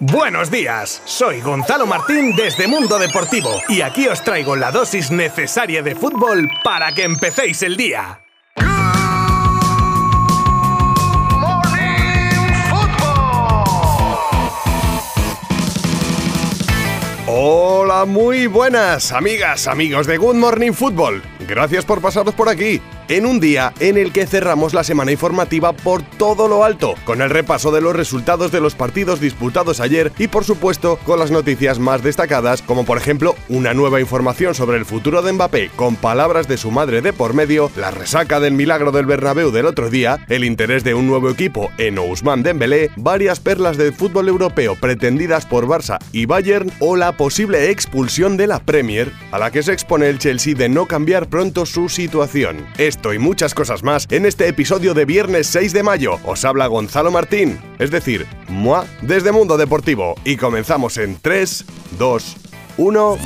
Buenos días, soy Gonzalo Martín desde Mundo Deportivo y aquí os traigo la dosis necesaria de fútbol para que empecéis el día. Hola, muy buenas amigas, amigos de Good Morning Football. Gracias por pasaros por aquí en un día en el que cerramos la semana informativa por todo lo alto, con el repaso de los resultados de los partidos disputados ayer y por supuesto con las noticias más destacadas, como por ejemplo una nueva información sobre el futuro de Mbappé con palabras de su madre de por medio, la resaca del milagro del Bernabéu del otro día, el interés de un nuevo equipo en Ousmane Dembélé, varias perlas del fútbol europeo pretendidas por Barça y Bayern o la posible expulsión de la Premier, a la que se expone el Chelsea de no cambiar pronto su situación y muchas cosas más en este episodio de viernes 6 de mayo. Os habla Gonzalo Martín, es decir, moi, desde Mundo Deportivo. Y comenzamos en 3, 2, 1.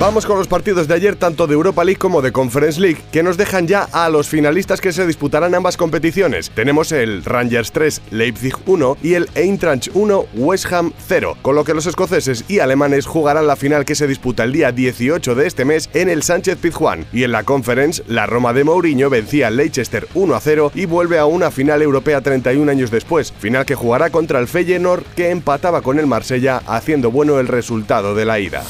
Vamos con los partidos de ayer tanto de Europa League como de Conference League que nos dejan ya a los finalistas que se disputarán ambas competiciones. Tenemos el Rangers 3 Leipzig 1 y el Eintracht 1 West Ham 0, con lo que los escoceses y alemanes jugarán la final que se disputa el día 18 de este mes en el Sánchez Pizjuán y en la Conference la Roma de Mourinho vencía al Leicester 1 a 0 y vuelve a una final europea 31 años después, final que jugará contra el Feyenoord que empataba con el Marsella haciendo bueno el resultado de la ida.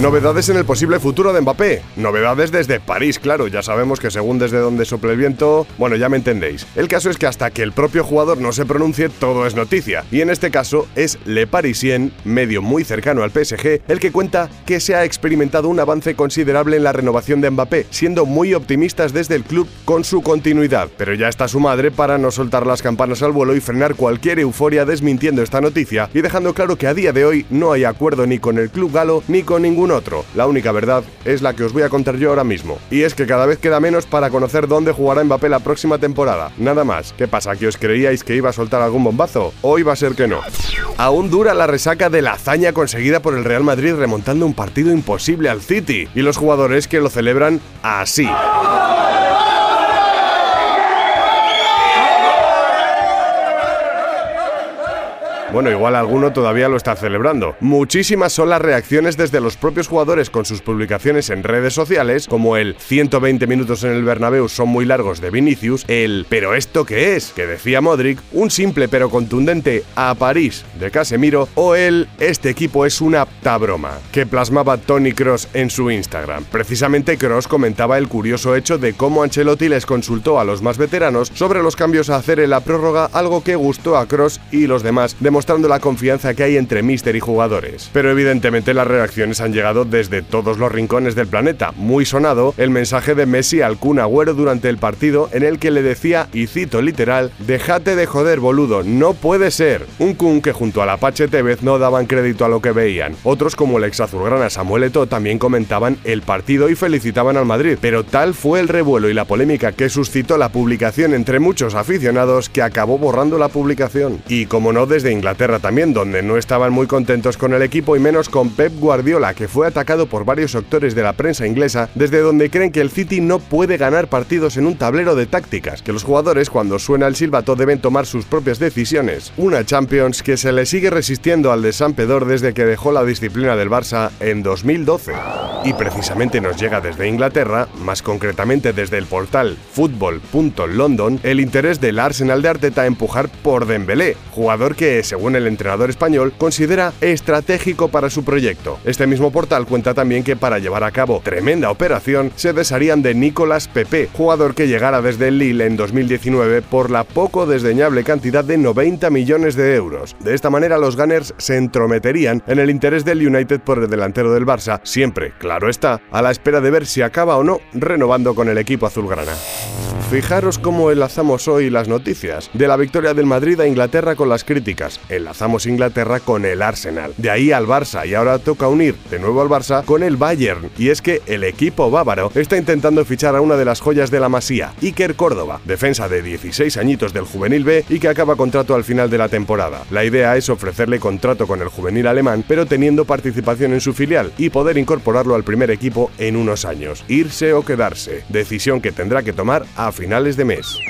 Novedades en el posible futuro de Mbappé. Novedades desde París, claro, ya sabemos que según desde donde sople el viento, bueno, ya me entendéis. El caso es que hasta que el propio jugador no se pronuncie, todo es noticia. Y en este caso es Le Parisien, medio muy cercano al PSG, el que cuenta que se ha experimentado un avance considerable en la renovación de Mbappé, siendo muy optimistas desde el club con su continuidad. Pero ya está su madre para no soltar las campanas al vuelo y frenar cualquier euforia desmintiendo esta noticia y dejando claro que a día de hoy no hay acuerdo ni con el club galo ni con ningún otro. La única verdad es la que os voy a contar yo ahora mismo. Y es que cada vez queda menos para conocer dónde jugará Mbappé la próxima temporada. Nada más. ¿Qué pasa? ¿Que os creíais que iba a soltar algún bombazo? Hoy va a ser que no. Aún dura la resaca de la hazaña conseguida por el Real Madrid remontando un partido imposible al City. Y los jugadores que lo celebran así. Bueno, igual alguno todavía lo está celebrando. Muchísimas son las reacciones desde los propios jugadores con sus publicaciones en redes sociales, como el 120 minutos en el Bernabéu son muy largos de Vinicius, el ¿pero esto qué es? que decía Modric, un simple pero contundente a París de Casemiro o el este equipo es una apta broma, que plasmaba Tony Cross en su Instagram. Precisamente Cross comentaba el curioso hecho de cómo Ancelotti les consultó a los más veteranos sobre los cambios a hacer en la prórroga, algo que gustó a Cross y los demás, mostrando la confianza que hay entre Mister y jugadores. Pero evidentemente las reacciones han llegado desde todos los rincones del planeta. Muy sonado el mensaje de Messi al Kun Agüero durante el partido en el que le decía, y cito literal, déjate de joder boludo, no puede ser. Un Kun que junto al Apache Tevez no daban crédito a lo que veían. Otros como el ex azulgrana Samuel Eto'o también comentaban el partido y felicitaban al Madrid, pero tal fue el revuelo y la polémica que suscitó la publicación entre muchos aficionados que acabó borrando la publicación. Y como no desde Inglaterra Inglaterra también, donde no estaban muy contentos con el equipo y menos con Pep Guardiola, que fue atacado por varios sectores de la prensa inglesa, desde donde creen que el City no puede ganar partidos en un tablero de tácticas, que los jugadores cuando suena el silbato deben tomar sus propias decisiones. Una Champions que se le sigue resistiendo al de San Pedor desde que dejó la disciplina del Barça en 2012. Y precisamente nos llega desde Inglaterra, más concretamente desde el portal football.london, el interés del Arsenal de Arteta empujar por Dembélé, jugador que, según según el entrenador español, considera estratégico para su proyecto. Este mismo portal cuenta también que para llevar a cabo tremenda operación se desharían de Nicolas Pepe, jugador que llegara desde Lille en 2019 por la poco desdeñable cantidad de 90 millones de euros. De esta manera los Gunners se entrometerían en el interés del United por el delantero del Barça, siempre, claro está, a la espera de ver si acaba o no renovando con el equipo azulgrana. Fijaros cómo enlazamos hoy las noticias. De la victoria del Madrid a Inglaterra con las críticas. Enlazamos Inglaterra con el Arsenal. De ahí al Barça y ahora toca unir de nuevo al Barça con el Bayern. Y es que el equipo bávaro está intentando fichar a una de las joyas de la Masía, Iker Córdoba, defensa de 16 añitos del juvenil B y que acaba contrato al final de la temporada. La idea es ofrecerle contrato con el juvenil alemán, pero teniendo participación en su filial y poder incorporarlo al primer equipo en unos años. Irse o quedarse. Decisión que tendrá que tomar a finales de mes.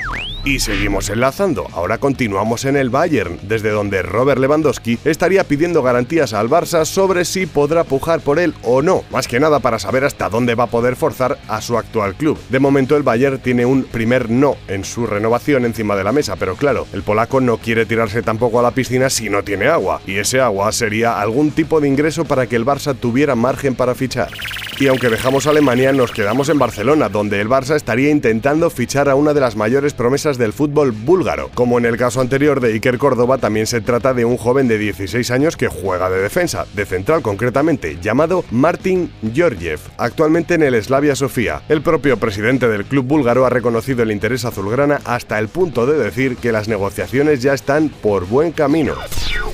Y seguimos enlazando, ahora continuamos en el Bayern, desde donde Robert Lewandowski estaría pidiendo garantías al Barça sobre si podrá pujar por él o no, más que nada para saber hasta dónde va a poder forzar a su actual club. De momento el Bayern tiene un primer no en su renovación encima de la mesa, pero claro, el polaco no quiere tirarse tampoco a la piscina si no tiene agua, y ese agua sería algún tipo de ingreso para que el Barça tuviera margen para fichar. Y aunque dejamos Alemania, nos quedamos en Barcelona, donde el Barça estaría intentando fichar a una de las mayores promesas del fútbol búlgaro. Como en el caso anterior de Iker Córdoba, también se trata de un joven de 16 años que juega de defensa, de central concretamente, llamado Martin Georgiev, actualmente en el Slavia Sofía. El propio presidente del club búlgaro ha reconocido el interés azulgrana hasta el punto de decir que las negociaciones ya están por buen camino.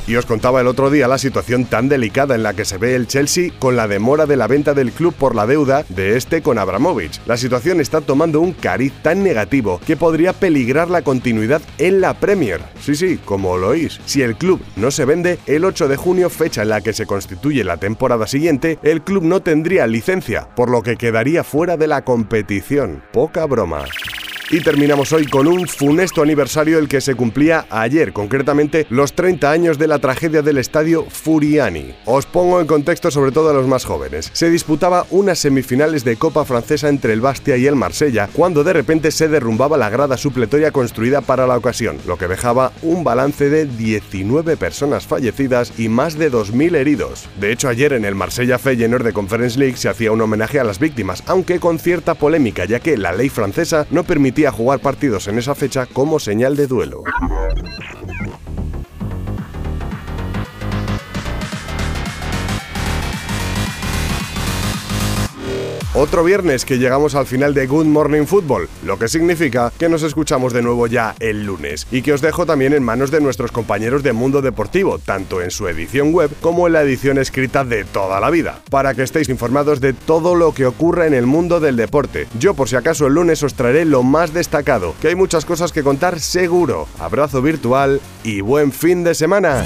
Y os contaba el otro día la situación tan delicada en la que se ve el Chelsea con la demora de la venta del club por la deuda de este con Abramovich. La situación está tomando un cariz tan negativo que podría peligrar la continuidad en la Premier. Sí, sí, como lo oís. Si el club no se vende, el 8 de junio, fecha en la que se constituye la temporada siguiente, el club no tendría licencia, por lo que quedaría fuera de la competición. Poca broma. Y terminamos hoy con un funesto aniversario el que se cumplía ayer, concretamente los 30 años de la tragedia del estadio Furiani. Os pongo en contexto sobre todo a los más jóvenes. Se disputaba unas semifinales de Copa Francesa entre el Bastia y el Marsella, cuando de repente se derrumbaba la grada supletoria construida para la ocasión, lo que dejaba un balance de 19 personas fallecidas y más de 2.000 heridos. De hecho, ayer en el Marsella Feyenoord de Conference League se hacía un homenaje a las víctimas, aunque con cierta polémica, ya que la ley francesa no permitía a jugar partidos en esa fecha como señal de duelo. Otro viernes que llegamos al final de Good Morning Football, lo que significa que nos escuchamos de nuevo ya el lunes y que os dejo también en manos de nuestros compañeros de Mundo Deportivo, tanto en su edición web como en la edición escrita de toda la vida, para que estéis informados de todo lo que ocurra en el mundo del deporte. Yo por si acaso el lunes os traeré lo más destacado, que hay muchas cosas que contar seguro. Abrazo virtual y buen fin de semana.